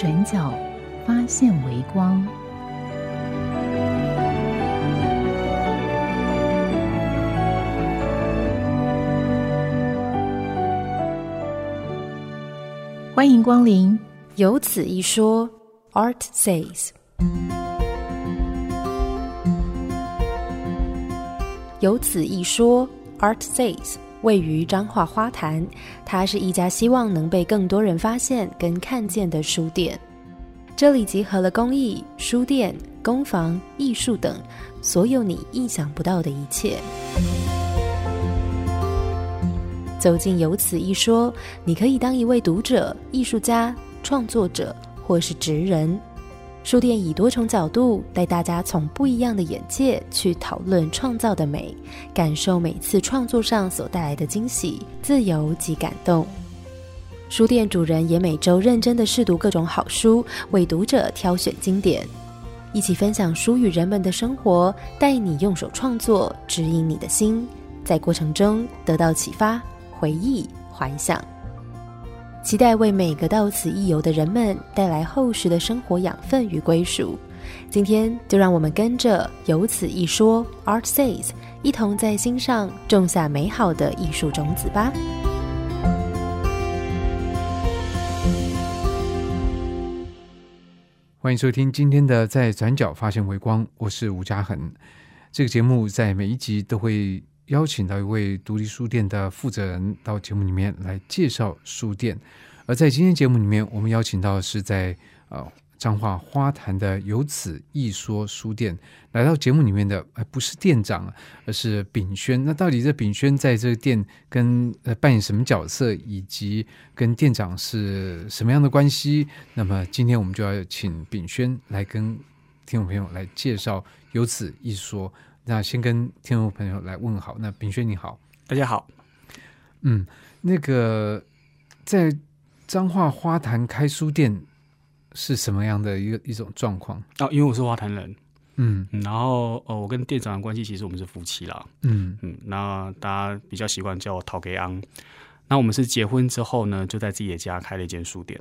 转角发现微光。欢迎光临。有此一说，Art says。有此一说，Art says 位于彰化花坛，它是一家希望能被更多人发现跟看见的书店。这里集合了公益、书店、工坊、艺术等所有你意想不到的一切。走进有此一说，你可以当一位读者、艺术家、创作者，或是职人。书店以多重角度带大家从不一样的眼界去讨论创造的美，感受每次创作上所带来的惊喜、自由及感动。书店主人也每周认真的试读各种好书，为读者挑选经典，一起分享书与人们的生活，带你用手创作，指引你的心，在过程中得到启发、回忆、怀想。期待为每个到此一游的人们带来厚实的生活养分与归属。今天就让我们跟着有此一说，Art says，一同在心上种下美好的艺术种子吧。欢迎收听今天的《在转角发现微光》，我是吴嘉恒。这个节目在每一集都会邀请到一位独立书店的负责人到节目里面来介绍书店。而在今天节目里面，我们邀请到是在呃彰化花坛的有此一说书店来到节目里面的，呃不是店长，而是炳轩。那到底这炳轩在这个店跟呃扮演什么角色，以及跟店长是什么样的关系？那么今天我们就要请炳轩来跟听众朋友来介绍有此一说。那先跟听众朋友来问好。那炳轩你好，大家好。嗯，那个在彰化花坛开书店是什么样的一个一种状况？哦，因为我是花坛人，嗯嗯然后呃，我跟店长的关系其实我们是夫妻啦，嗯嗯，那大家比较习惯叫我陶给昂。那我们是结婚之后呢，就在自己的家开了一间书店。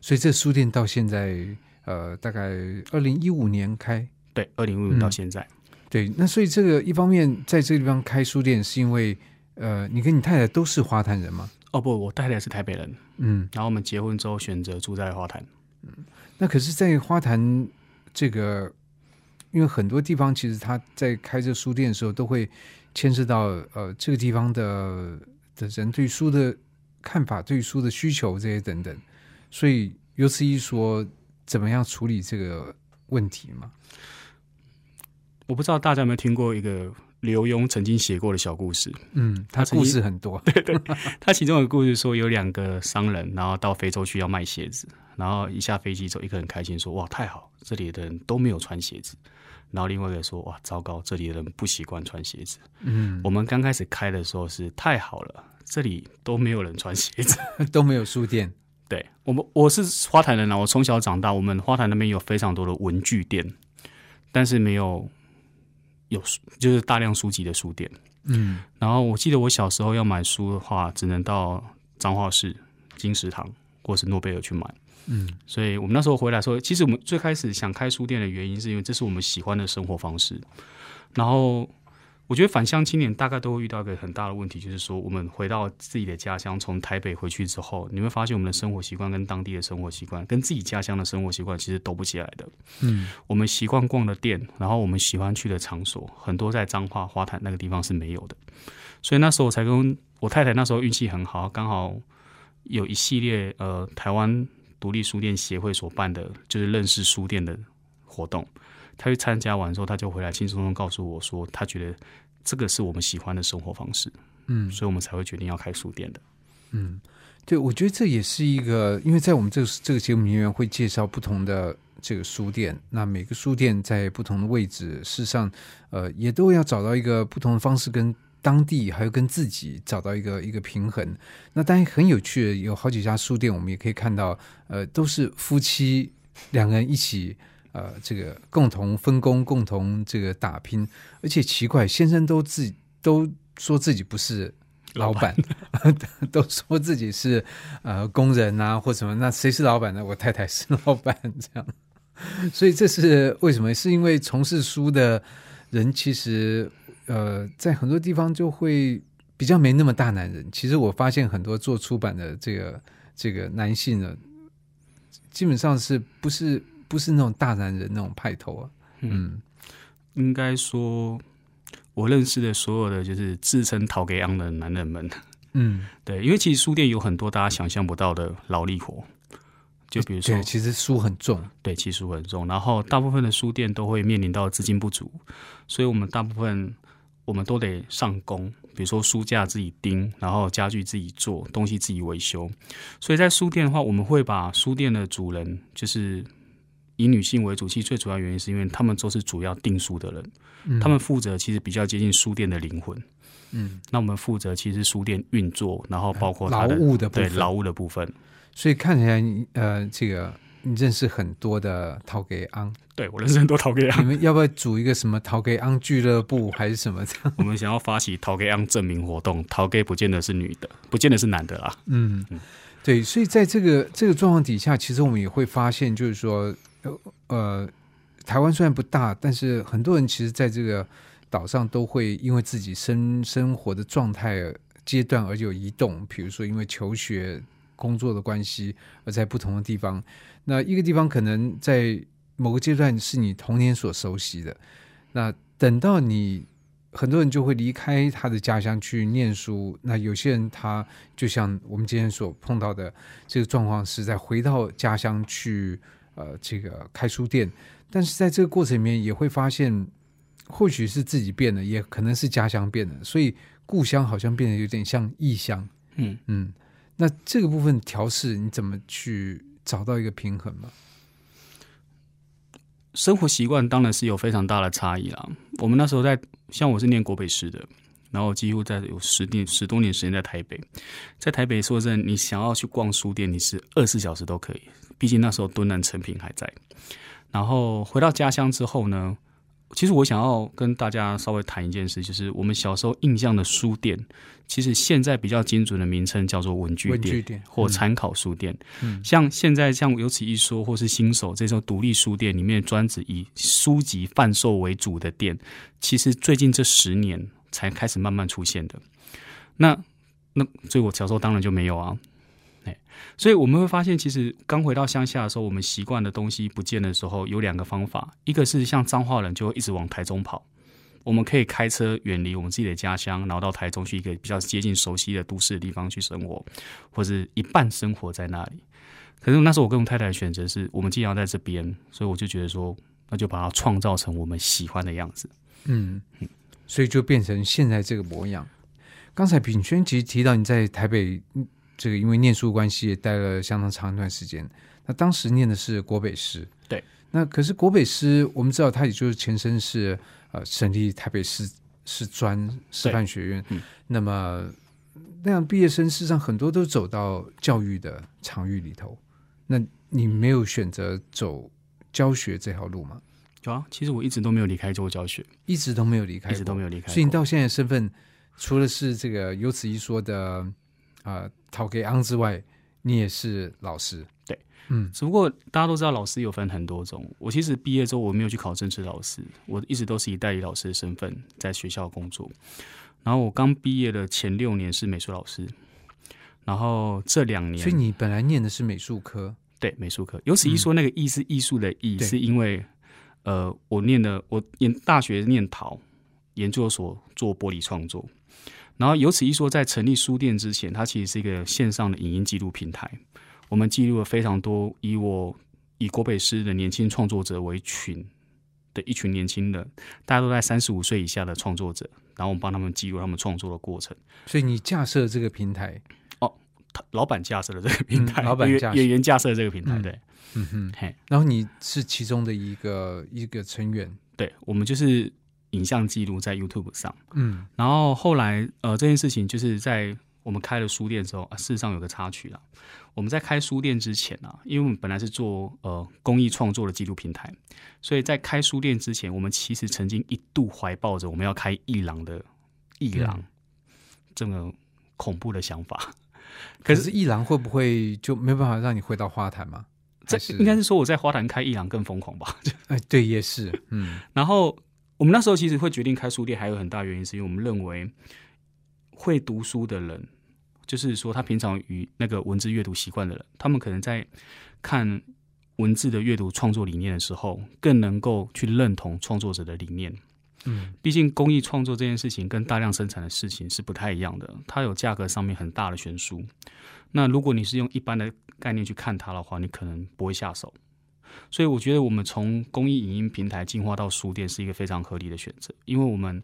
所以这书店到现在呃大概二零一五年开，对，二零一五年到现在，对。那所以这个一方面在这个地方开书店，是因为呃你跟你太太都是花坛人吗？哦不，我太太是台北人，嗯，然后我们结婚之后选择住在花坛。嗯那可是，在花坛这个，因为很多地方其实他在开这书店的时候，都会牵涉到呃这个地方的的人对书的看法、对书的需求这些等等，所以由此一说，怎么样处理这个问题嘛？我不知道大家有没有听过一个刘墉曾经写过的小故事。嗯，他故事很多，对他其中有个故事说，有两个商人，然后到非洲去要卖鞋子，然后一下飞机之后，一个很开心说：“哇，太好，这里的人都没有穿鞋子。”然后另外一个说：“哇，糟糕，这里的人不习惯穿鞋子。”嗯，我们刚开始开的时候是太好了，这里都没有人穿鞋子。都没有书店，对我们，我是花坛人啊，我从小长大，我们花坛那边有非常多的文具店，但是没有有书就是大量书籍的书店。嗯然后我记得我小时候要买书的话，只能到彰化市金石堂或是诺贝尔去买。嗯所以我们那时候回来说，其实我们最开始想开书店的原因，是因为这是我们喜欢的生活方式。然后我觉得返乡青年大概都会遇到一个很大的问题，就是说我们回到自己的家乡，从台北回去之后，你会发现我们的生活习惯跟当地的生活习惯，跟自己家乡的生活习惯其实都不起来的。嗯我们习惯逛的店，然后我们喜欢去的场所，很多在彰化花坛那个地方是没有的。所以那时候我才跟我太太那时候运气很好，刚好有一系列呃台湾独立书店协会所办的，就是认识书店的活动。她去参加完之后，他就回来轻松松告诉我说，他觉得这个是我们喜欢的生活方式，嗯，所以我们才会决定要开书店的。嗯，对，我觉得这也是一个，因为在我们这个这个节目里面会介绍不同的这个书店，那每个书店在不同的位置，事实上，呃，也都要找到一个不同的方式，跟当地还有跟自己找到一个一个平衡。那当然很有趣的，有好几家书店，我们也可以看到，呃，都是夫妻两个人一起，呃，这个共同分工，共同这个打拼，而且奇怪，先生都自己 都说自己不是。老板都说自己是呃工人啊，或什么？那谁是老板呢？我太太是老板，这样。所以这是为什么？是因为从事书的人，其实呃，在很多地方就会比较没那么大男人。其实我发现很多做出版的这个这个男性呢，基本上是不是不是那种大男人那种派头啊？嗯，应该说。我认识的所有的就是自称陶给昂的男人们，嗯，对，因为其实书店有很多大家想象不到的劳力活，就比如说，其实书很重，对，其实书很重，然后大部分的书店都会面临到资金不足，所以我们大部分我们都得上工，比如说书架自己钉，然后家具自己做，东西自己维修，所以在书店的话，我们会把书店的主人就是。以女性为主，其实最主要原因是因为他们都是主要订书的人，他们负责其实比较接近书店的灵魂。嗯，那我们负责其实书店运作，然后包括劳务的对劳务的部分。所以看起来，呃，这个你认识很多的陶给昂，对我认识很多陶给昂。你们要不要组一个什么陶给昂俱乐部，还是什么这样？我们想要发起陶给昂证明活动，陶给不见得是女的，不见得是男的啦。嗯，对，所以在这个这个状况底下，其实我们也会发现，就是说。呃，台湾虽然不大，但是很多人其实在这个岛上都会因为自己生生活的状态阶段而有移动，比如说因为求学、工作的关系而在不同的地方。那一个地方可能在某个阶段是你童年所熟悉的，那等到你很多人就会离开他的家乡去念书。那有些人他就像我们今天所碰到的这个状况，是在回到家乡去。呃，这个开书店，但是在这个过程里面也会发现，或许是自己变了，也可能是家乡变了，所以故乡好像变得有点像异乡。嗯嗯，那这个部分调试你怎么去找到一个平衡吗？生活习惯当然是有非常大的差异啦。我们那时候在，像我是念国北师的，然后几乎在有十年十多年时间在台北，在台北说真的，你想要去逛书店，你是二十四小时都可以。毕竟那时候敦南成品还在，然后回到家乡之后呢，其实我想要跟大家稍微谈一件事，就是我们小时候印象的书店，其实现在比较精准的名称叫做文具店或参考书店。嗯，像现在像有此一说或是新手这种独立书店里面专职以书籍贩售为主的店，其实最近这十年才开始慢慢出现的。那那所以我小时候当然就没有啊。所以我们会发现，其实刚回到乡下的时候，我们习惯的东西不见的时候，有两个方法。一个是像彰化人就会一直往台中跑，我们可以开车远离我们自己的家乡，然后到台中去一个比较接近熟悉的都市的地方去生活，或者一半生活在那里。可是那时候我跟我太太的选择是，我们既然在这边，所以我就觉得说，那就把它创造成我们喜欢的样子。嗯嗯，所以就变成现在这个模样。刚才炳轩其实提到你在台北。这个因为念书关系也待了相当长一段时间。那当时念的是国北师，对。那可是国北师，我们知道它也就是前身是呃省立台北师师专师范学院。嗯。那么那样毕业生，事实上很多都走到教育的场域里头。那你没有选择走教学这条路吗？有啊，其实我一直都没有离开做教学，一直都没有离开，一直都没有离开。所以你到现在身份，除了是这个有此一说的。啊，陶给昂之外，你也是老师，对，嗯，只不过大家都知道，老师有分很多种。我其实毕业之后，我没有去考正式老师，我一直都是以代理老师的身份在学校工作。然后我刚毕业的前六年是美术老师，然后这两年，所以你本来念的是美术科，对，美术科。有此一说，那个“艺”是艺术的“艺”，是因为呃，我念的我念大学念陶，研究所做玻璃创作。然后由此一说，在成立书店之前，它其实是一个线上的影音记录平台。我们记录了非常多以我以国北师的年轻创作者为群的一群年轻人，大家都在三十五岁以下的创作者。然后我们帮他们记录他们创作的过程。所以你架设这个平台哦，老板架设的这个平台，嗯老板演员架设的这个平台，嗯对，嗯哼，嘿，然后你是其中的一个一个成员，对，我们就是影像记录在 YouTube 上，嗯然后后来呃这件事情就是在我们开了书店之后，啊、事实上有个插曲啦。我们在开书店之前啊，因为我们本来是做呃公益创作的记录平台，所以在开书店之前，我们其实曾经一度怀抱着我们要开艺廊的艺廊、嗯这么恐怖的想法。可可是是一郎会不会就没办法让你回到花坛吗？这应该是说我在花坛开艺廊更疯狂吧？哎，对，也是，嗯 然后我们那时候其实会决定开书店，还有很大原因是因为我们认为会读书的人，就是说他平常与那个文字阅读习惯的人，他们可能在看文字的阅读创作理念的时候，更能够去认同创作者的理念。嗯毕竟公益创作这件事情跟大量生产的事情是不太一样的，它有价格上面很大的悬殊。那如果你是用一般的概念去看它的话，你可能不会下手。所以我觉得我们从公益影音平台进化到书店是一个非常合理的选择，因为我们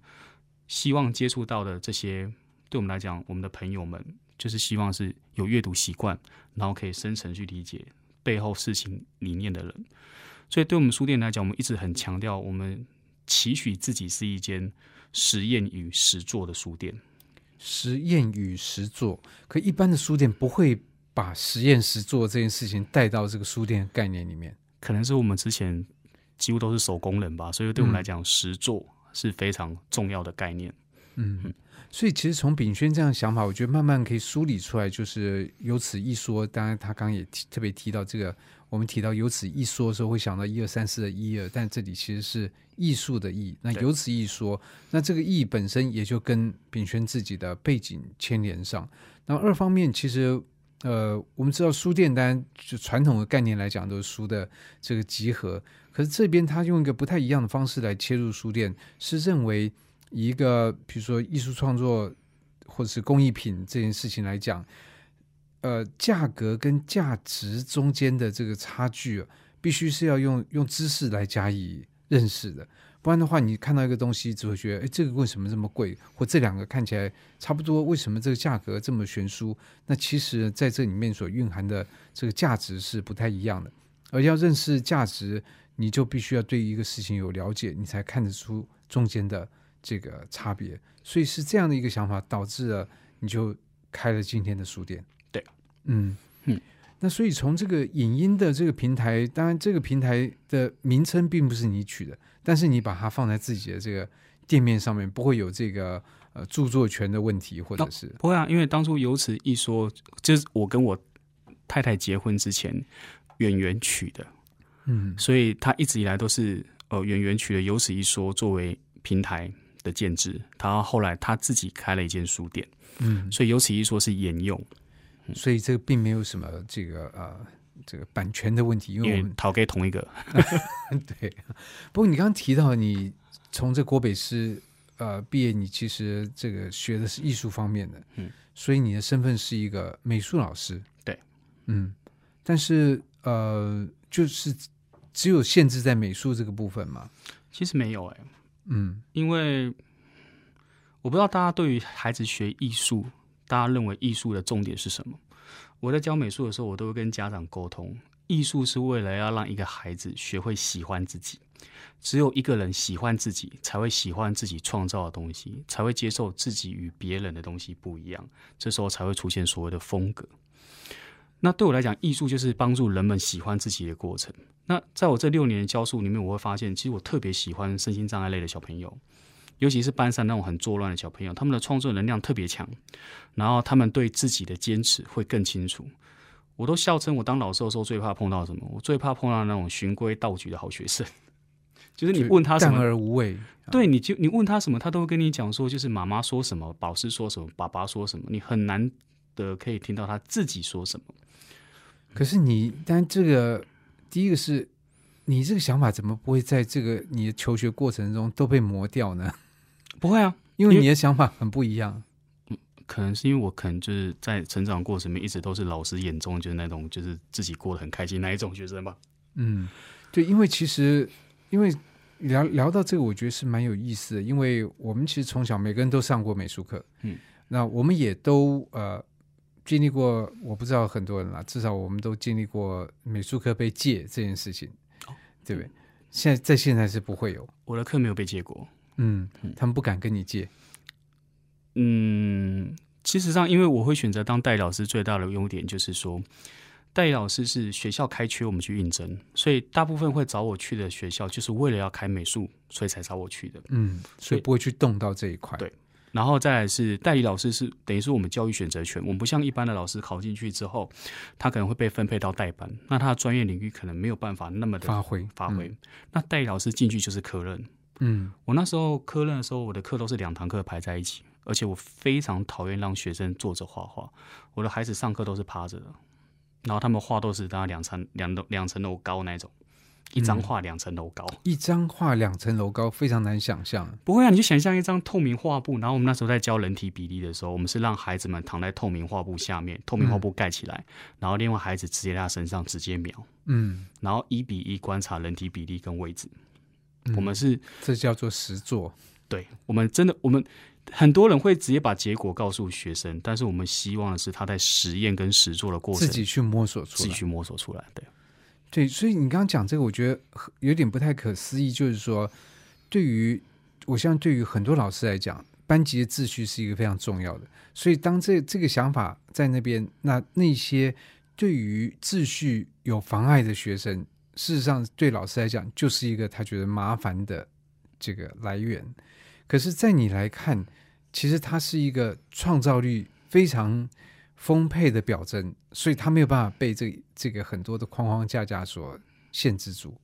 希望接触到的这些，对我们来讲，我们的朋友们就是希望是有阅读习惯，然后可以深层去理解背后事情理念的人。所以对我们书店来讲，我们一直很强调，我们期许自己是一间实验与实做的书店。实验与实作，可一般的书店不会把实验实做这件事情带到这个书店概念里面。可能是我们之前几乎都是手工人吧，所以对我们来讲，实做是非常重要的概念。嗯，所以其实从炳轩这样的想法，我觉得慢慢可以梳理出来，就是由此一说。当然，他刚刚也提特别提到这个，我们提到由此一说的时候，会想到一二三四的一二，但这里其实是艺术的艺。那对有此一说，那这个艺本身也就跟炳轩自己的背景牵连上。那二方面，其实呃，我们知道书店，当然就传统的概念来讲，都是书的这个集合。可是这边他用一个不太一样的方式来切入书店，是认为一个比如说艺术创作或者是工艺品这件事情来讲，呃，价格跟价值中间的这个差距、啊，必须是要用用知识来加以认识的。不然的话，你看到一个东西，只会觉得，哎，这个为什么这么贵？或这两个看起来差不多，为什么这个价格这么悬殊？那其实在这里面所蕴含的这个价值是不太一样的。而要认识价值，你就必须要对一个事情有了解，你才看得出中间的这个差别。所以是这样的一个想法，导致了你就开了今天的书店。对，嗯嗯。那所以从这个影音的这个平台，当然这个平台的名称并不是你取的，但是你把它放在自己的这个店面上面，不会有这个呃著作权的问题，或者是、不会啊，因为当初由此一说，就是我跟我太太结婚之前，演员取的，嗯。所以他一直以来都是呃演员取的由此一说作为平台的建制。他后来他自己开了一间书店，嗯，所以由此一说是沿用，所以这个并没有什么这个呃这个版权的问题，因为我们因为讨给同一个。对。不过你刚刚提到你从这国北师呃毕业，你其实这个学的是艺术方面的，嗯，所以你的身份是一个美术老师，对，嗯，但是呃就是只有限制在美术这个部分嘛，其实没有哎、嗯因为我不知道大家对于孩子学艺术，大家认为艺术的重点是什么？我在教美术的时候，我都会跟家长沟通，艺术是为了要让一个孩子学会喜欢自己。只有一个人喜欢自己，才会喜欢自己创造的东西，才会接受自己与别人的东西不一样。这时候才会出现所谓的风格。那对我来讲，艺术就是帮助人们喜欢自己的过程。那在我这六年的教书里面，我会发现，其实我特别喜欢身心障碍类的小朋友，尤其是班上那种很作乱的小朋友，他们的创作能量特别强，然后他们对自己的坚持会更清楚。我都笑称我当老师的时候最怕碰到什么？我最怕碰到那种循规蹈矩的好学生，就是你问他什么，而无味，对，你就你问他什么，他都会跟你讲说，就是妈妈说什么，老师说什么，爸爸说什么，你很难的可以听到他自己说什么。可是你，但这个第一个是你这个想法怎么不会在这个你的求学过程中都被磨掉呢？不会啊，因为你的想法很不一样。可能是因为我可能就是在成长过程里面一直都是老师眼中就是那种就是自己过得很开心那一种学生吧。嗯，对，因为其实因为聊聊到这个，我觉得是蛮有意思的，因为我们其实从小每个人都上过美术课，嗯，那我们也都呃经历过，我不知道很多人啦，至少我们都经历过美术课被借这件事情，对不对？现在在现在是不会有，我的课没有被借过。嗯，他们不敢跟你借，嗯，其实上，因为我会选择当代理老师，最大的优点就是说，代理老师是学校开缺，我们去应征，所以大部分会找我去的学校，就是为了要开美术，所以才找我去的。嗯，所以不会去动到这一块。对。然后再来是代理老师是等于是我们教育选择权，我们不像一般的老师考进去之后，他可能会被分配到代班，那他的专业领域可能没有办法那么的发挥。发挥。那代理老师进去就是科任，嗯我那时候科任的时候，我的课都是两堂课排在一起，而且我非常讨厌让学生坐着画画。我的孩子上课都是趴着的，然后他们画都是大概两层两楼两层楼高那种，一张画两层楼高。一张画两层楼高，非常难想象。不会啊，你就想象一张透明画布，然后我们那时候在教人体比例的时候，我们是让孩子们躺在透明画布下面，透明画布盖起来，然后另外孩子直接在他身上直接描，嗯，然后一比一观察人体比例跟位置。嗯我们是这叫做实作。对，我们真的，我们很多人会直接把结果告诉学生，但是我们希望的是他在实验跟实做的过程自己去摸索出来，自己去摸索出来。对，对，所以你刚刚讲这个，我觉得有点不太可思议，就是说，对于我相信对于很多老师来讲，班级的秩序是一个非常重要的。所以当这这个想法在那边，那那些对于秩序有妨碍的学生，事实上对老师来讲就是一个他觉得麻烦的这个来源。可是，在你来看，其实它是一个创造力非常丰沛的表征，所以他没有办法被这这个很多的框框架架所限制住。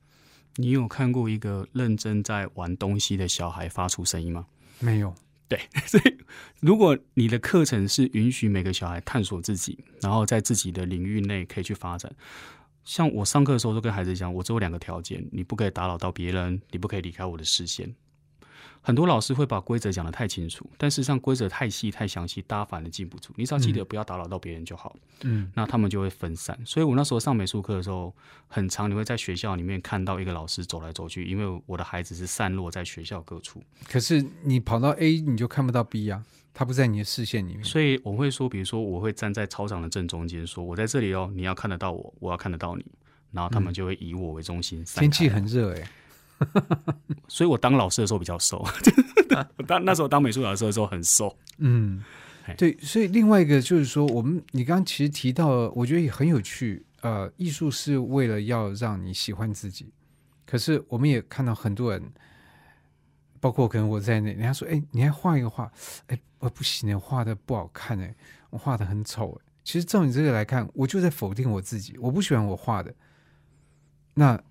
你有看过一个认真在玩东西的小孩发出声音吗？没有，对，所以如果你的课程是允许每个小孩探索自己，然后在自己的领域内可以去发展。像我上课的时候都跟孩子讲，我只有两个条件：你不可以打扰到别人，你不可以离开我的视线。很多老师会把规则讲得太清楚，但事实上规则太细太详细，大家反而记不住。你只要记得不要打扰到别人就好。嗯那他们就会分散。所以我那时候上美术课的时候，很长你会在学校里面看到一个老师走来走去，因为我的孩子是散落在学校各处，可是你跑到 A 你就看不到 B 啊，他不在你的视线里面。所以我会说，比如说我会站在操场的正中间，说我在这里哦，你要看得到我，我要看得到你，然后他们就会以我为中心天气很热哎、所以我当老师的时候比较瘦，我当那时候当美术老师的时候很瘦。嗯，对，所以另外一个就是说，我们你刚刚其实提到了，我觉得也很有趣。呃，艺术是为了要让你喜欢自己，可是我们也看到很多人，包括可能我在内，人家说：“哎，你还画一个画，哎，我不行，画的不好看，哎，我画的很丑。”哎，其实照你这个来看，我就在否定我自己，我不喜欢我画的。那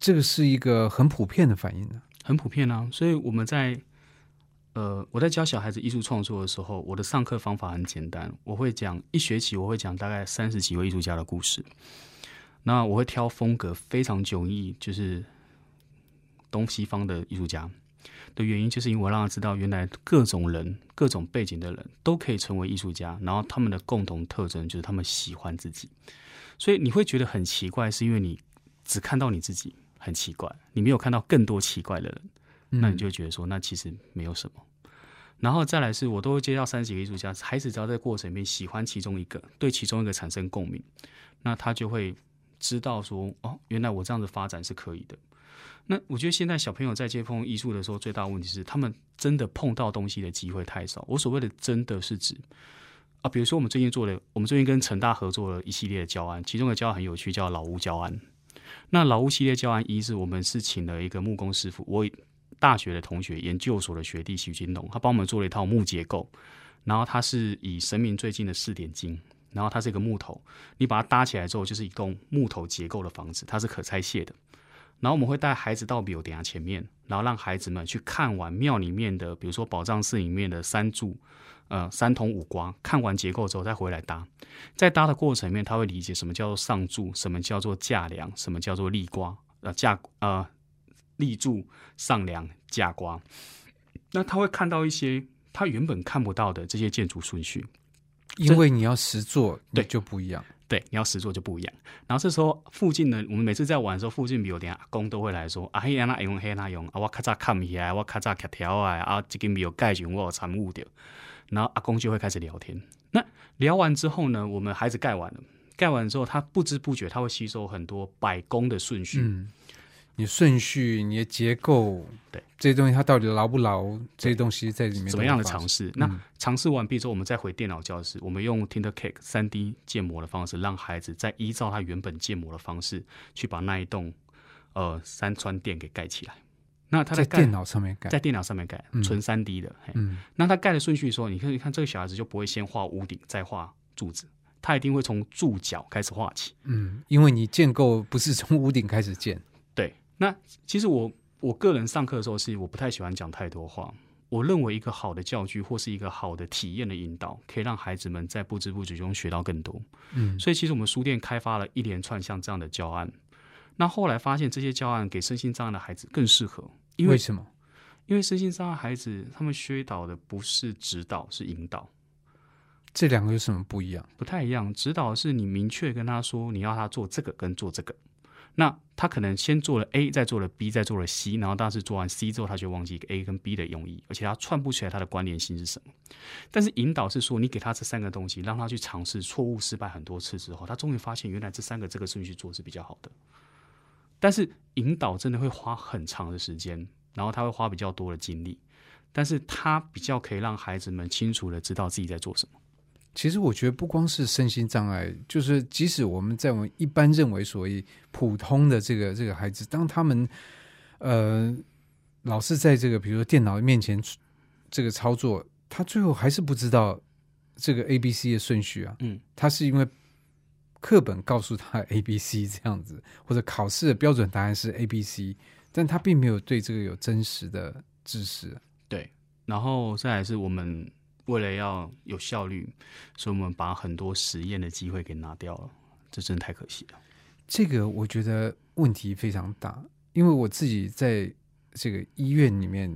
这个是一个很普遍的反应呢、很普遍啊。所以我们在呃，我在教小孩子艺术创作的时候，我的上课方法很简单，我会讲一学期，我会讲大概三十几位艺术家的故事。那我会挑风格非常迥异，就是东西方的艺术家的原因，就是因为我让他知道，原来各种人、各种背景的人都可以成为艺术家，然后他们的共同特征就是他们喜欢自己。所以你会觉得很奇怪，是因为你只看到你自己，很奇怪，你没有看到更多奇怪的人。嗯那你就会觉得说，那其实没有什么。然后再来是我都会接到三十几个艺术家，孩子只要在过程里面喜欢其中一个，对其中一个产生共鸣，那他就会知道说，哦，原来我这样子发展是可以的。那我觉得现在小朋友在接碰艺术的时候，最大的问题是他们真的碰到东西的机会太少。我所谓的真的是指啊，比如说我们最近做的，我们最近跟成大合作了一系列的教案，其中的教案很有趣，叫老屋教案。那老屋系列教案一是我们是请了一个木工师傅，我大学的同学、研究所的学弟许金龙，他帮我们做了一套木结构，然后它是以神明最近的四点金，然后它是一个木头，你把它搭起来之后，就是一栋木头结构的房子，它是可拆卸的。然后我们会带孩子到庙顶前面，然后让孩子们去看完庙里面的，比如说宝藏寺里面的三柱，呃，三通五瓜，看完结构之后再回来搭。在搭的过程里面，他会理解什么叫做上柱，什么叫做架梁，什么叫做立瓜，呃架呃立柱、上梁、架瓜。那他会看到一些他原本看不到的这些建筑顺序。因为你要实做，对就不一样。对，你要实做就不一样。然后这时候附近呢，我们每次在玩的时候，附近比如连阿公都会来说：“啊，嘿那用嘿那用啊，我较早看起来，我较早看条啊，啊，这个没有盖住，我有参悟掉。”然后阿公就会开始聊天。那聊完之后呢，我们孩子盖完了，盖完之后，他不知不觉他会吸收很多百工的顺序。嗯，你顺序、你的结构，对这些东西它到底牢不牢？这些东西在里面怎么样的尝试？嗯那尝试完毕之后，我们再回电脑教室，我们用 Tindercake 三 D 建模的方式，让孩子再依照他原本建模的方式去把那一栋呃山川店给盖起来。那他盖在电脑上面盖在，电脑上面盖，嗯纯三 D 的。嘿嗯那他盖的顺序说，你看，你看这个小孩子就不会先画屋顶，再画柱子，他一定会从柱脚开始画起。嗯，因为你建构不是从屋顶开始建，对，那其实我我个人上课的时候是我不太喜欢讲太多话。我认为一个好的教具或是一个好的体验的引导，可以让孩子们在不知不觉中学到更多。嗯所以其实我们书店开发了一连串像这样的教案。那后来发现这些教案给身心障碍的孩子更适合，因为为什么？因为身心障碍孩子他们需导的不是指导，是引导。这两个有什么不一样？不太一样。指导是你明确跟他说你要他做这个跟做这个，那他可能先做了 A，再做了 B，再做了 C，然后当时做完 C 之后，他就忘记 A 跟 B 的用意，而且他串不起来它的关联性是什么。但是引导是说，你给他这三个东西，让他去尝试，错误失败很多次之后，他终于发现原来这三个这个顺序做是比较好的。但是引导真的会花很长的时间，然后他会花比较多的精力，但是他比较可以让孩子们清楚的知道自己在做什么。其实我觉得不光是身心障碍，就是即使我们在我们一般认为所谓普通的这个这个孩子，当他们呃老是在这个比如说电脑面前这个操作，他最后还是不知道这个 A B C 的顺序啊。嗯，他是因为课本告诉他 A B C 这样子，或者考试的标准答案是 A B C，但他并没有对这个有真实的知识。对，然后再来是我们为了要有效率，所以我们把很多实验的机会给拿掉了，这真的太可惜了。这个我觉得问题非常大，因为我自己在这个医院里面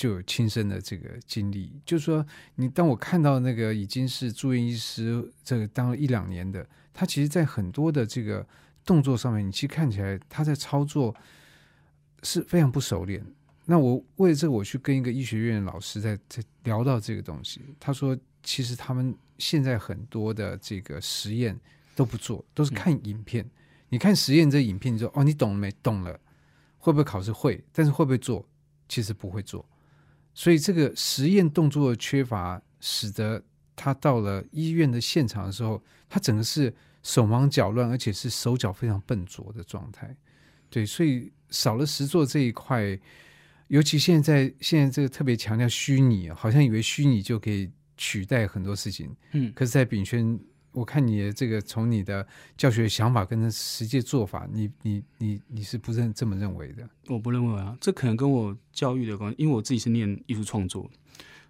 就有亲身的这个经历，就是说，你当我看到那个已经是住院医师，这个当了一两年的，他其实在很多的这个动作上面，你其实看起来他在操作是非常不熟练。那我为了这个，我去跟一个医学院的老师在在聊到这个东西，他说，其实他们现在很多的这个实验都不做，都是看影片。你看实验这影片，你说哦，你懂了没？懂了，会不会考试会？但是会不会做？其实不会做。所以这个实验动作的缺乏，使得他到了医院的现场的时候，他整个是手忙脚乱，而且是手脚非常笨拙的状态。对，所以少了实作这一块，尤其现在现在这个特别强调虚拟，好像以为虚拟就可以取代很多事情。嗯，可是，在炳轩，我看你的这个从你的教学想法跟实际做法，你你你你是不认这么认为的？我不认为啊，这可能跟我教育的关系，因为我自己是念艺术创作，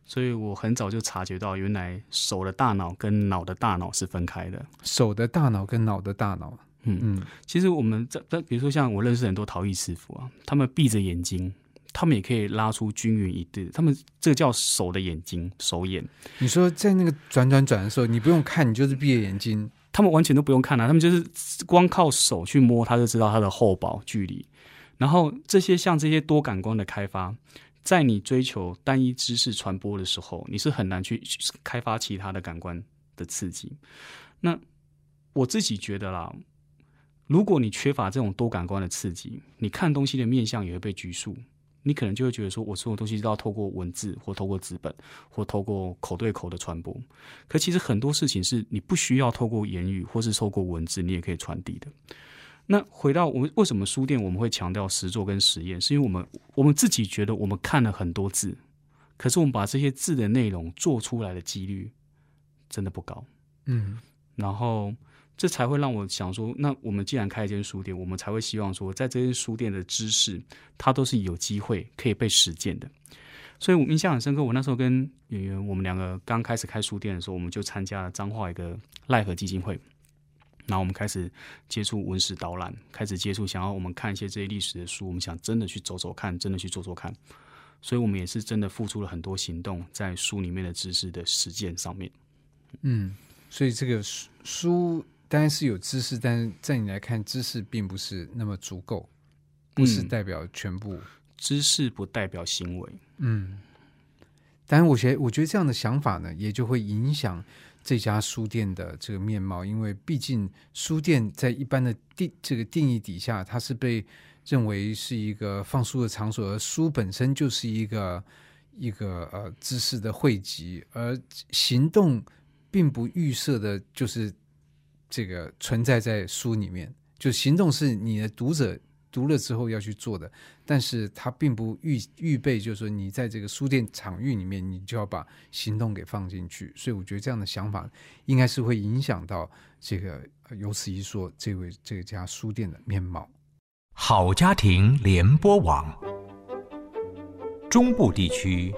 所以我很早就察觉到，原来手的大脑跟脑的大脑是分开的。手的大脑跟脑的大脑，嗯嗯其实我们在在比如说像我认识很多陶艺师傅啊，他们闭着眼睛，他们也可以拉出均匀一致，他们这个叫手的眼睛手眼，你说在那个转转转的时候，你不用看，你就是闭着眼睛，他们完全都不用看啊，他们就是光靠手去摸，他就知道它的厚薄距离。然后这些像这些多感官的开发，在你追求单一知识传播的时候，你是很难去开发其他的感官的刺激。那我自己觉得啦，如果你缺乏这种多感官的刺激，你看东西的面相也会被拘束。你可能就会觉得说，我所有东西都要透过文字，或透过纸本，或透过口对口的传播。可其实很多事情是你不需要透过言语，或是透过文字，你也可以传递的。那回到我们为什么书店我们会强调实作跟实验，是因为我们我们自己觉得我们看了很多字，可是我们把这些字的内容做出来的几率真的不高。嗯然后这才会让我想说，那我们既然开一间书店，我们才会希望说，在这间书店的知识，它都是有机会可以被实践的。所以我印象很深刻，我那时候跟演员，我们两个刚开始开书店的时候，我们就参加了彰化一个赖和基金会。然后我们开始接触文史导览，开始接触想要我们看一些这些历史的书，我们想真的去走走看，真的去做做看。所以我们也是真的付出了很多行动，在书里面的知识的实践上面。嗯，所以这个书书当然是有知识，但是在你来看，知识并不是那么足够，不是嗯代表全部。知识不代表行为。嗯，当然，我觉我觉得这样的想法呢，也就会影响这家书店的这个面貌，因为毕竟书店在一般的定这个定义底下，它是被认为是一个放书的场所，而书本身就是一个一个呃知识的汇集，而行动并不预设的，就是这个存在在书里面，就行动是你的读者读了之后要去做的，但是它并不预预备，就是说你在这个书店场域里面，你就要把行动给放进去，所以我觉得这样的想法应该是会影响到这个呃由此一说这位这家书店的面貌。好家庭联播网，中部地区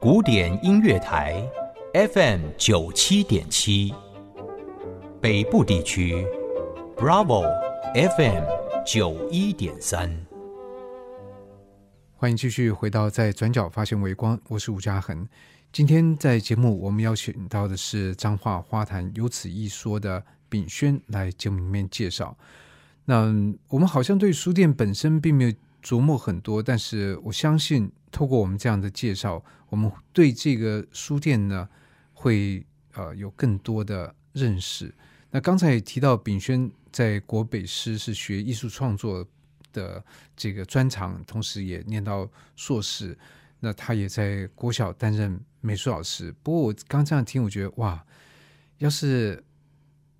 古典音乐台 FM 九七点七，北部地区 Bravo FM 九一点三。欢迎继续回到在转角发现微光，我是吴嘉恒。今天在节目我们邀请到的是彰化花坛有此一说的炳轩来节目里面介绍。那我们好像对书店本身并没有琢磨很多，但是我相信透过我们这样的介绍，我们对这个书店呢会呃有更多的认识。那刚才也提到炳轩在国北师是学艺术创作的这个专长，同时也念到硕士。那他也在国小担任美术老师。不过我刚这样听，我觉得哇，要是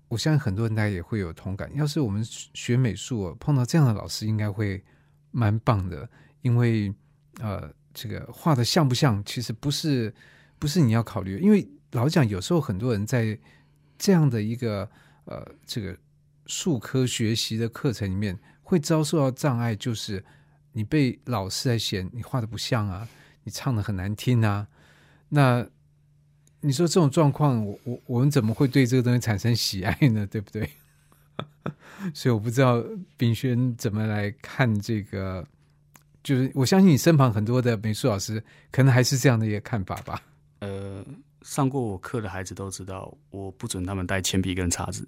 我相信很多人大家也会有同感。要是我们学美术碰到这样的老师，应该会蛮棒的，因为呃，这个画的像不像，其实不是不是你要考虑，因为老讲，有时候很多人在这样的一个呃这个术科学习的课程里面，会遭受到障碍，就是你被老师在嫌你画的不像啊，你唱的很难听啊，那。你说这种状况，我我我们怎么会对这个东西产生喜爱呢？对不对？所以我不知道炳轩怎么来看这个，就是我相信你身旁很多的美术老师，可能还是这样的一个看法吧。呃，上过我课的孩子都知道，我不准他们带铅笔跟叉子。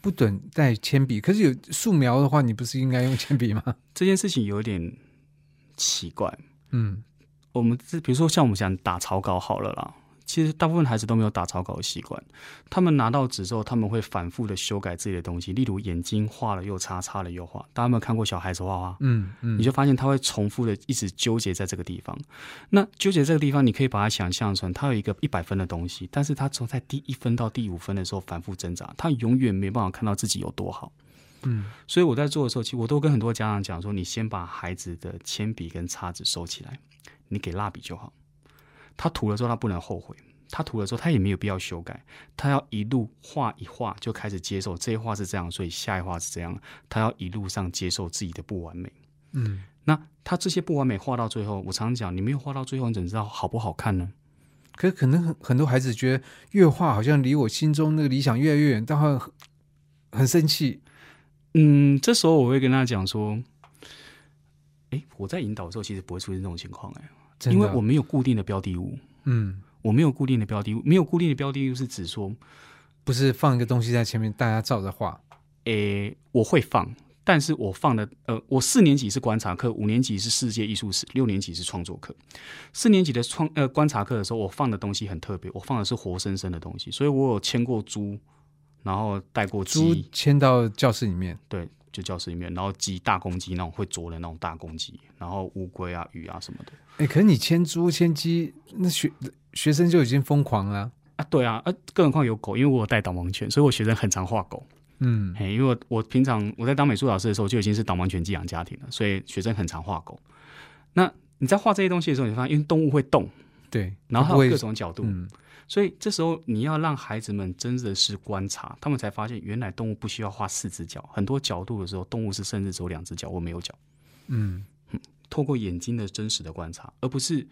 不准带铅笔，可是有素描的话，你不是应该用铅笔吗？这件事情有点奇怪。嗯，我们这比如说像我们想打草稿好了啦，其实大部分孩子都没有打草稿的习惯。他们拿到纸之后，他们会反复的修改自己的东西，例如眼睛画了又擦，擦了又画。大家有没有看过小孩子画画？嗯嗯，你就发现他会重复的一直纠结在这个地方。那纠结这个地方，你可以把它想象成他有一个一百分的东西，但是他从在第一分到第五分的时候反复挣扎，他永远没办法看到自己有多好。嗯，所以我在做的时候，其实我都跟很多家长讲说，你先把孩子的铅笔跟叉子收起来，你给蜡笔就好。他涂了之后，他不能后悔。他涂了之后，他也没有必要修改，他要一路画一画就开始接受这一画是这样，所以下一画是这样。他要一路上接受自己的不完美。嗯，那他这些不完美画到最后，我常常讲，你没有画到最后，你怎么知道好不好看呢？可是可能很很多孩子觉得越画好像离我心中那个理想越来越远，但会很很生气。嗯，这时候我会跟他讲说，哎，我在引导的时候，其实不会出现这种情况，哎，因为我没有固定的标的物，嗯，我没有固定的标的物，没有固定的标的物是指说，不是放一个东西在前面，大家照着画。诶，我会放，但是我放的，呃，我四年级是观察课，五年级是世界艺术史，六年级是创作课。四年级的创呃观察课的时候，我放的东西很特别，我放的是活生生的东西，所以我有牵过猪，然后带过猪鸡，迁到教室里面，对，就教室里面，然后鸡大公鸡那种会啄的那种大公鸡，然后乌龟啊、鱼啊什么的哎，可是你牵猪牵鸡，那学学生就已经疯狂了。啊，对啊，呃，更何况有狗，因为我有带导盲犬，所以我学生很常画狗。嗯嘿，因为我我平常我在当美术老师的时候就已经是导盲犬寄养家庭了，所以学生很常画狗。那你在画这些东西的时候，你发现因为动物会动，对，然后还有它不会各种角度，嗯所以这时候你要让孩子们真的是观察，他们才发现原来动物不需要画四只脚，很多角度的时候，动物是甚至只有两只脚或没有脚。嗯，透过眼睛的真实的观察，而不是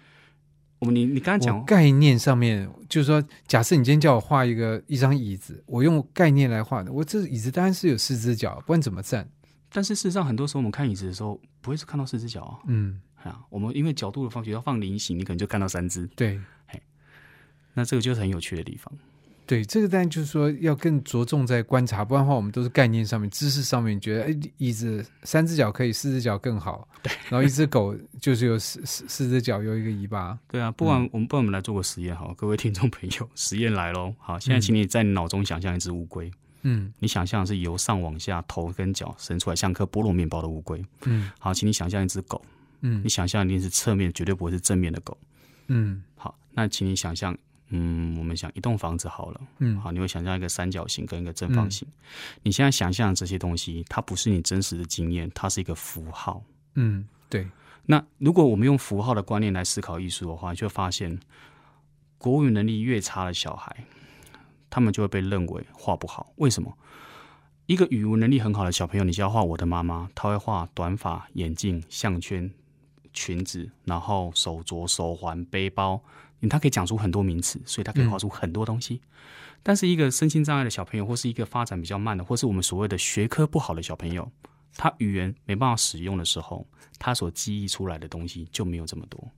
我们你你刚才讲概念上面就是说，假设你今天叫我画一个一张椅子，我用概念来画的，我这椅子当然是有四只脚，不然怎么站？但是事实上，很多时候我们看椅子的时候，不会是看到四只脚啊。嗯，啊，我们因为角度的方，比如要放菱形，你可能就看到三只。对，那这个就是很有趣的地方。对，这个当然就是说要更着重在观察，不然的话我们都是概念上面、知识上面觉得，哎，椅子三只脚可以，四只脚更好。对，然后一只狗就是有四四四只脚，有一个尾巴。对啊，不管我们不然我们来做个实验好，各位听众朋友，实验来喽。好，现在请你在你脑中想象一只乌龟。嗯你想象是由上往下，头跟脚伸出来，像颗菠萝面包的乌龟。嗯好，请你想象一只狗，嗯你想象一定是侧面，绝对不会是正面的狗。嗯好，那请你想象，嗯，我们想一栋房子好了，嗯好，你会想象一个三角形跟一个正方形。你现在想象这些东西，它不是你真实的经验，它是一个符号。嗯，对，那如果我们用符号的观念来思考艺术的话，你就会发现，国语能力越差的小孩，他们就会被认为画不好。为什么？一个语文能力很好的小朋友，你教画我的妈妈，他会画短发、眼镜、项圈、裙子，然后手镯、手环、背包，嗯他可以讲出很多名词，所以他可以画出很多东西。但是一个身心障碍的小朋友，或是一个发展比较慢的，或是我们所谓的学科不好的小朋友，他语言没办法使用的时候，他所记忆出来的东西就没有这么多。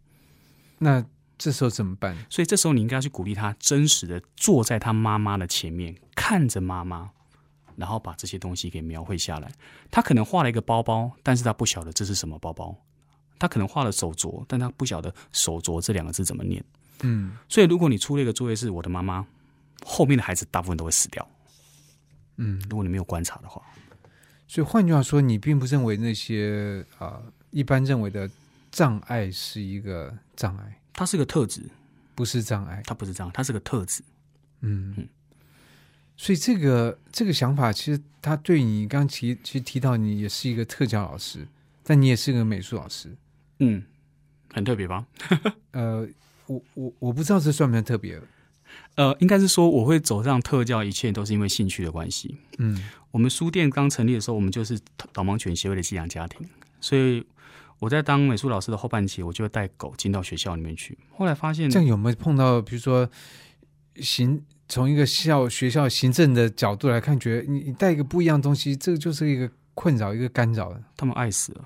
那这时候怎么办？所以这时候你应该要去鼓励他，真实的坐在他妈妈的前面，看着妈妈，然后把这些东西给描绘下来。他可能画了一个包包，但是他不晓得这是什么包包。他可能画了手镯，但他不晓得手镯这两个字怎么念。嗯所以如果你出了一个作业是我的妈妈，后面的孩子大部分都会死掉。嗯，如果你没有观察的话，所以换句话说，你并不认为那些啊、一般认为的障碍是一个障碍，它是个特质，不是障碍。它不是障碍，它是个特质。嗯嗯，所以这个这个想法，其实他对你刚刚提其实提到你也是一个特教老师，但你也是个美术老师。嗯，很特别吧？呃，我我我不知道这算不算特别。呃，应该是说我会走上特教，一切都是因为兴趣的关系。嗯我们书店刚成立的时候，我们就是导盲犬协会的寄养家庭，所以我在当美术老师的后半期，我就会带狗进到学校里面去。后来发现这，样有没有碰到，比如说行从一个校学校行政的角度来看，觉得你你带一个不一样的东西，这个就是一个困扰，一个干扰的。他们爱死了。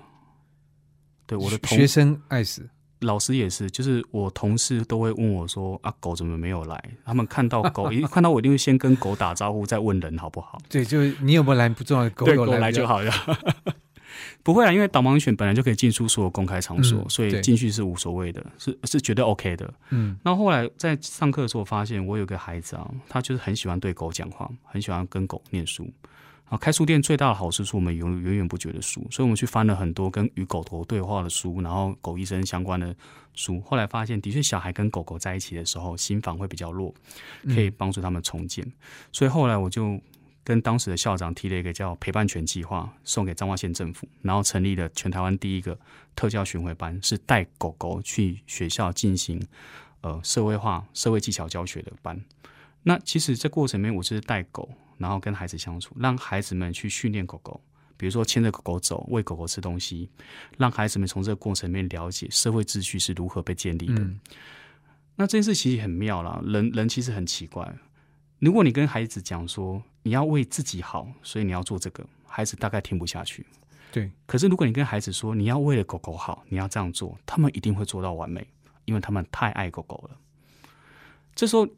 对我的同学生爱死，老师也是，就是我同事都会问我说：“啊，狗怎么没有来？”他们看到狗，一看到我一定会先跟狗打招呼，再问人好不好。对，就是你有没有来不重要，狗狗来。就好了。不会啊，因为导盲犬本来就可以进出所有公开场所，嗯所以进去是无所谓的，是是绝对 OK 的。嗯那后后来在上课的时候，发现我有个孩子啊，他就是很喜欢对狗讲话，很喜欢跟狗念书。啊，开书店最大的好处是我们有源源不绝的书，所以我们去翻了很多跟与狗狗对话的书，然后狗医生相关的书。后来发现，的确小孩跟狗狗在一起的时候，心房会比较弱，可以帮助他们重建。所以后来我就跟当时的校长提了一个叫陪伴犬计划，送给彰化县政府，然后成立了全台湾第一个特教巡回班，是带狗狗去学校进行呃社会化、社会技巧教学的班。那其实这过程里面，我就是带狗，然后跟孩子相处，让孩子们去训练狗狗，比如说牵着狗狗走，喂狗狗吃东西，让孩子们从这个过程里面了解社会秩序是如何被建立的。嗯那这件事其实很妙啦，人人其实很奇怪。如果你跟孩子讲说你要为自己好，所以你要做这个，孩子大概听不下去。对，可是如果你跟孩子说你要为了狗狗好，你要这样做，他们一定会做到完美，因为他们太爱狗狗了。这时候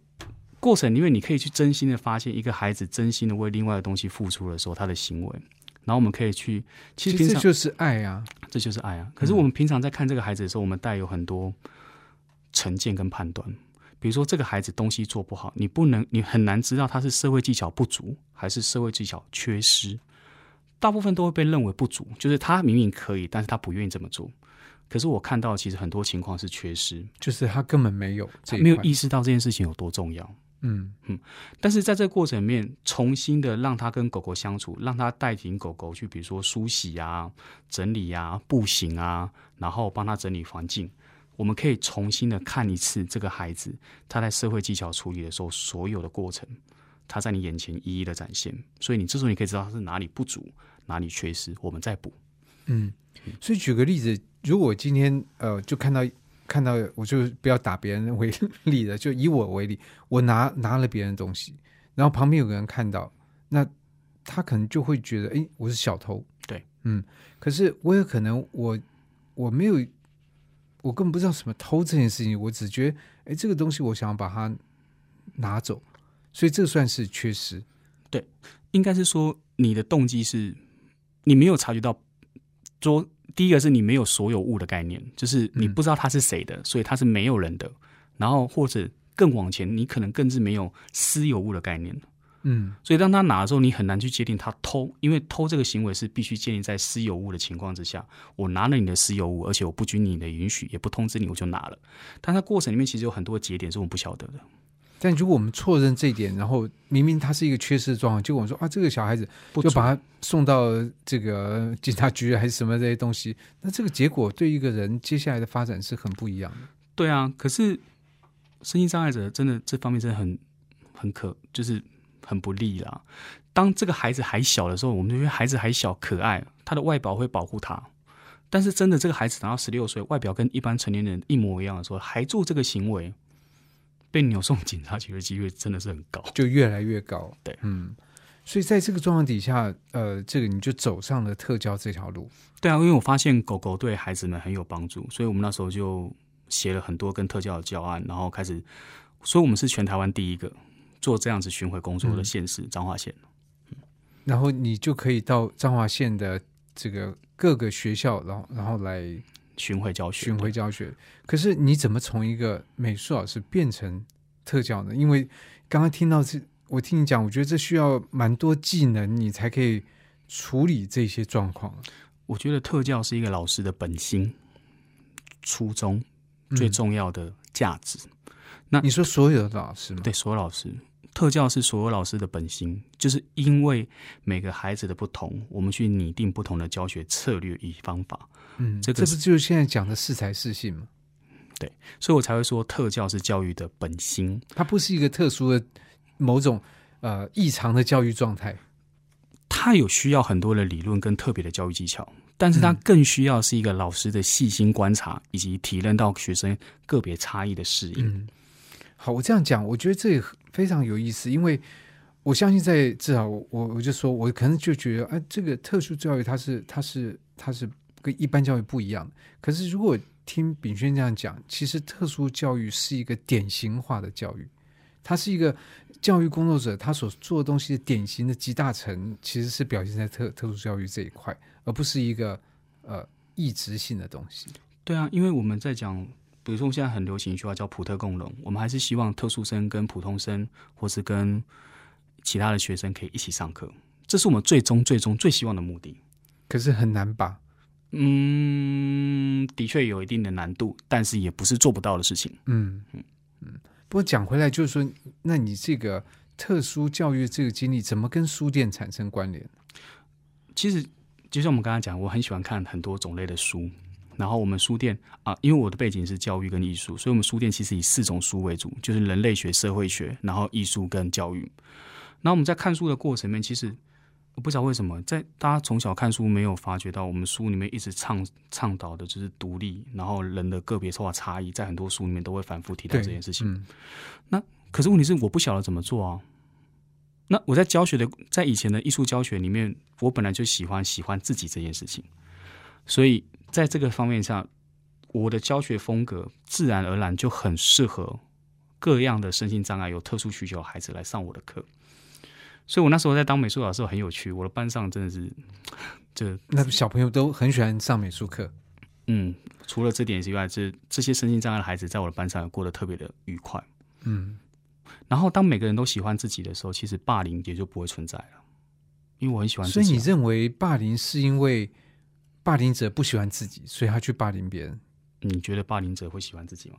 过程，因为你可以去真心的发现一个孩子真心的为另外的东西付出的时候，他的行为，然后我们可以去，其实平常就是爱啊。这就是爱啊。可是我们平常在看这个孩子的时候，我们带有很多成见跟判断。比如说，这个孩子东西做不好，你不能，你很难知道他是社会技巧不足还是社会技巧缺失。大部分都会被认为不足，就是他明明可以，但是他不愿意这么做。可是我看到，其实很多情况是缺失，就是他根本没有没有意识到这件事情有多重要。嗯嗯但是在这个过程里面，重新的让他跟狗狗相处，让他带领狗狗去，比如说梳洗啊、整理啊、步行啊，然后帮他整理环境。我们可以重新的看一次这个孩子他在社会技巧处理的时候所有的过程，他在你眼前一一的展现。所以你这时候你可以知道他是哪里不足，哪里缺失，我们再补。嗯。所以举个例子，如果今天呃就看到看到，我就不要打别人为 例了，就以我为例，我拿拿了别人的东西，然后旁边有个人看到，那他可能就会觉得，哎，我是小偷。对，嗯。可是我有可能我我没有，我根本不知道什么偷这件事情，我只觉得，哎，这个东西我想要把它拿走，所以这算是缺失。对应该是说你的动机是，你没有察觉到，说第一个是你没有所有物的概念，就是你嗯不知道它是谁的，所以它是没有人的。然后或者更往前，你可能更是没有私有物的概念。嗯所以当他拿的时候，你很难去界定他偷，因为偷这个行为是必须建立在私有物的情况之下。我拿了你的私有物，而且我不经你的允许，也不通知你，我就拿了。但它过程里面其实有很多节点是我们不晓得的。但如果我们错认这一点，然后明明他是一个缺失的状况，结果我们说啊，这个小孩子就把他送到这个警察局还是什么这些东西，那这个结果对一个人接下来的发展是很不一样的。对啊，可是身心障碍者真的这方面真的很很可，就是很不利啦。当这个孩子还小的时候，我们就觉得孩子还小可爱，他的外表会保护他。但是真的这个孩子长到十六岁，外表跟一般成年人一模一样的时候，还做这个行为，被扭送警察局的机会真的是很高。就越来越高。对嗯，所以在这个状况底下，呃，这个你就走上了特教这条路。对啊，因为我发现狗狗对孩子们很有帮助，所以我们那时候就写了很多跟特教的教案，然后开始，所以我们是全台湾第一个做这样子巡回工作的嗯县市彰化县。然后你就可以到彰化县的这个各个学校，然后然后来巡回教学，巡回教学。可是你怎么从一个美术老师变成特教呢？因为刚刚听到这，我听你讲，我觉得这需要蛮多技能，你才可以处理这些状况。我觉得特教是一个老师的本心、初衷嗯最重要的价值。那你说所有的老师吗？对，所有老师，特教是所有老师的本心，就是因为每个孩子的不同，我们去拟定不同的教学策略与方法，嗯，这个这不就是现在讲的适才适性吗？对所以我才会说特教是教育的本心。它不是一个特殊的某种呃异常的教育状态。它有需要很多的理论跟特别的教育技巧，但是它嗯更需要是一个老师的细心观察，以及体认到学生个别差异的适应。嗯，好，我这样讲，我觉得这也非常有意思，因为我相信在至少我我就说，我可能就觉得，哎、这个特殊教育它是它是它是跟一般教育不一样的。可是如果听炳轩这样讲，其实特殊教育是一个典型化的教育，它是一个教育工作者他所做的东西的典型的集大成，其实是表现在特特殊教育这一块，而不是一个呃异质性的东西。对啊，因为我们在讲，比如说现在很流行一句话叫普特共融，我们还是希望特殊生跟普通生，或是跟其他的学生可以一起上课，这是我们最终最终最希望的目的。可是很难吧？嗯，的确有一定的难度，但是也不是做不到的事情。嗯嗯嗯。不过讲回来，就是说，那你这个特殊教育这个经历，怎么跟书店产生关联？其实就像我们刚才讲，我很喜欢看很多种类的书。然后我们书店啊，因为我的背景是教育跟艺术，所以我们书店其实以四种书为主，就是人类学、社会学，然后艺术跟教育。然后我们在看书的过程里面，其实我不知道为什么，在大家从小看书没有发觉到，我们书里面一直倡倡导的就是独立，然后人的个别化差异，在很多书里面都会反复提到这件事情。嗯可是问题是，我不晓得怎么做啊。那我在教学的，在以前的艺术教学里面，我本来就喜欢喜欢自己这件事情，所以在这个方面上，我的教学风格自然而然就很适合各样的身心障碍有特殊需求的孩子来上我的课。所以我那时候在当美术老师很有趣，我的班上真的是，这那小朋友都很喜欢上美术课。嗯，除了这点之外，这这些身心障碍的孩子在我的班上也过得特别的愉快。嗯，然后当每个人都喜欢自己的时候，其实霸凌也就不会存在了，因为我很喜欢自己啊、所以你认为霸凌是因为霸凌者不喜欢自己，所以他去霸凌别人？你觉得霸凌者会喜欢自己吗？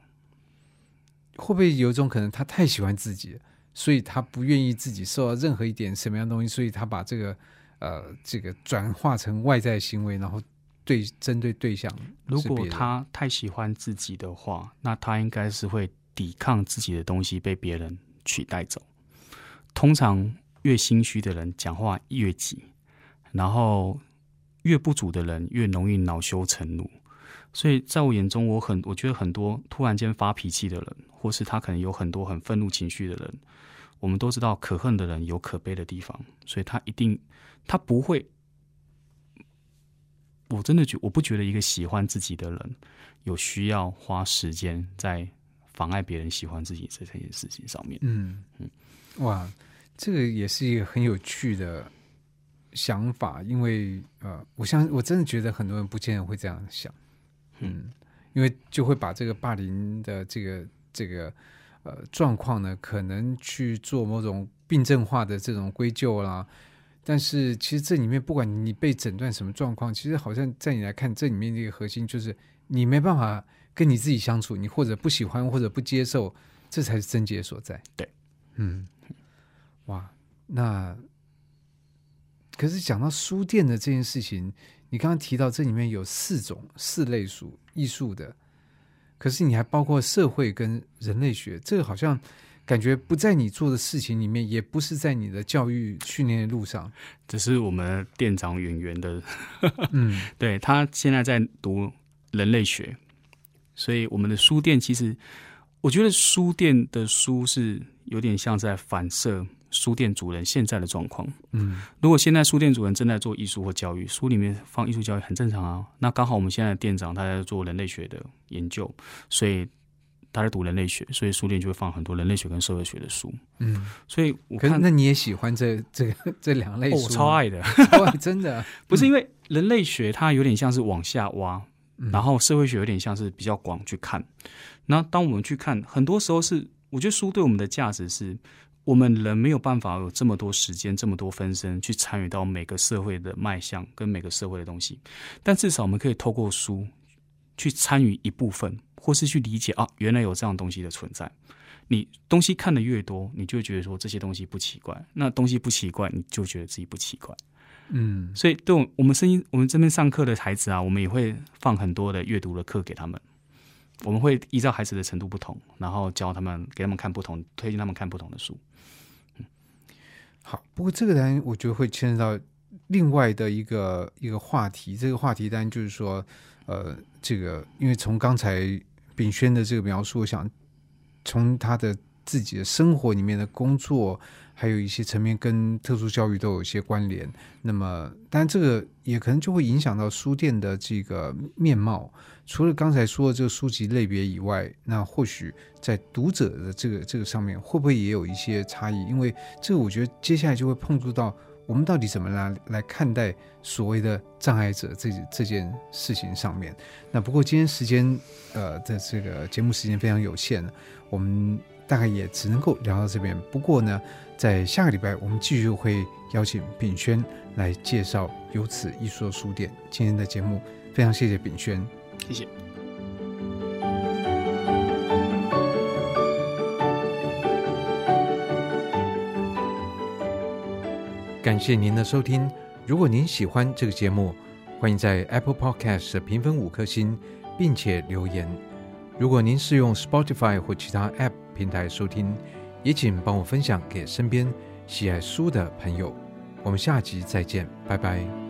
会不会有一种可能，他太喜欢自己了，所以他不愿意自己受到任何一点什么样的东西，所以他把这个呃这个转化成外在行为，然后对针对对象如果他太喜欢自己的话，那他应该是会抵抗自己的东西被别人取代走。通常越心虚的人讲话越急，然后越不足的人越容易恼羞成怒。所以在我眼中，我很我觉得很多突然间发脾气的人，或是他可能有很多很愤怒情绪的人，我们都知道可恨的人有可悲的地方，所以他一定他不会。我真的觉我不觉得一个喜欢自己的人有需要花时间在妨碍别人喜欢自己这件事情上面。嗯，哇，这个也是一个很有趣的想法，因为呃，我相我真的觉得很多人不见得会这样想，嗯，因为就会把这个霸凌的这个这个呃状况呢，可能去做某种病症化的这种归咎啦。但是其实这里面不管你被诊断什么状况，其实好像在你来看，这里面的一个核心就是你没办法跟你自己相处，你或者不喜欢或者不接受，这才是症结所在。对，嗯，哇，那可是讲到书店的这件事情，你刚刚提到这里面有四种四类书艺术的，可是你还包括社会跟人类学，这个好像感觉不在你做的事情里面，也不是在你的教育训练的路上。只是我们店长圆圆的，嗯 对他现在在读人类学，所以我们的书店其实，我觉得书店的书是有点像在反射书店主人现在的状况。嗯如果现在书店主人正在做艺术或教育，书里面放艺术教育很正常啊。那刚好我们现在的店长他在做人类学的研究，所以他在读人类学，所以书店就会放很多人类学跟社会学的书。嗯，所以我看那你也喜欢这这个这两类？我超爱的，超 爱，真的。不是因为人类学它有点像是往下挖，嗯然后社会学有点像是比较广去看。那当我们去看，很多时候是我觉得书对我们的价值是，我们人没有办法有这么多时间、这么多分身去参与到每个社会的脉象跟每个社会的东西，但至少我们可以透过书去参与一部分，或是去理解啊，原来有这样东西的存在。你东西看的越多，你就会觉得说这些东西不奇怪，那东西不奇怪，你就觉得自己不奇怪。嗯所以，对我我们声音，我们这边上课的孩子啊，我们也会放很多的阅读的课给他们。我们会依照孩子的程度不同，然后教他们，给他们看不同，推荐他们看不同的书。嗯好，不过这个当然我觉得会牵扯到另外的一个一个话题。这个话题当然就是说，呃，这个因为从刚才炳轩的这个描述，我想从他的自己的生活里面的工作，还有一些层面跟特殊教育都有一些关联。那么，当然这个也可能就会影响到书店的这个面貌。除了刚才说的这个书籍类别以外，那或许在读者的这个这个上面，会不会也有一些差异？因为这个我觉得接下来就会碰触到我们到底怎么来来看待所谓的障碍者这这件事情上面。那不过今天时间呃的这个节目时间非常有限，我们大概也只能够聊到这边。不过呢，在下个礼拜我们继续会邀请炳轩来介绍有此艺术的书店。今天的节目非常谢谢炳轩。谢谢。感谢您的收听。如果您喜欢这个节目，欢迎在 Apple Podcast 评分五颗星，并且留言。如果您是用 Spotify 或其他 App 平台收听，也请帮我分享给身边喜爱书的朋友。我们下集再见，拜拜。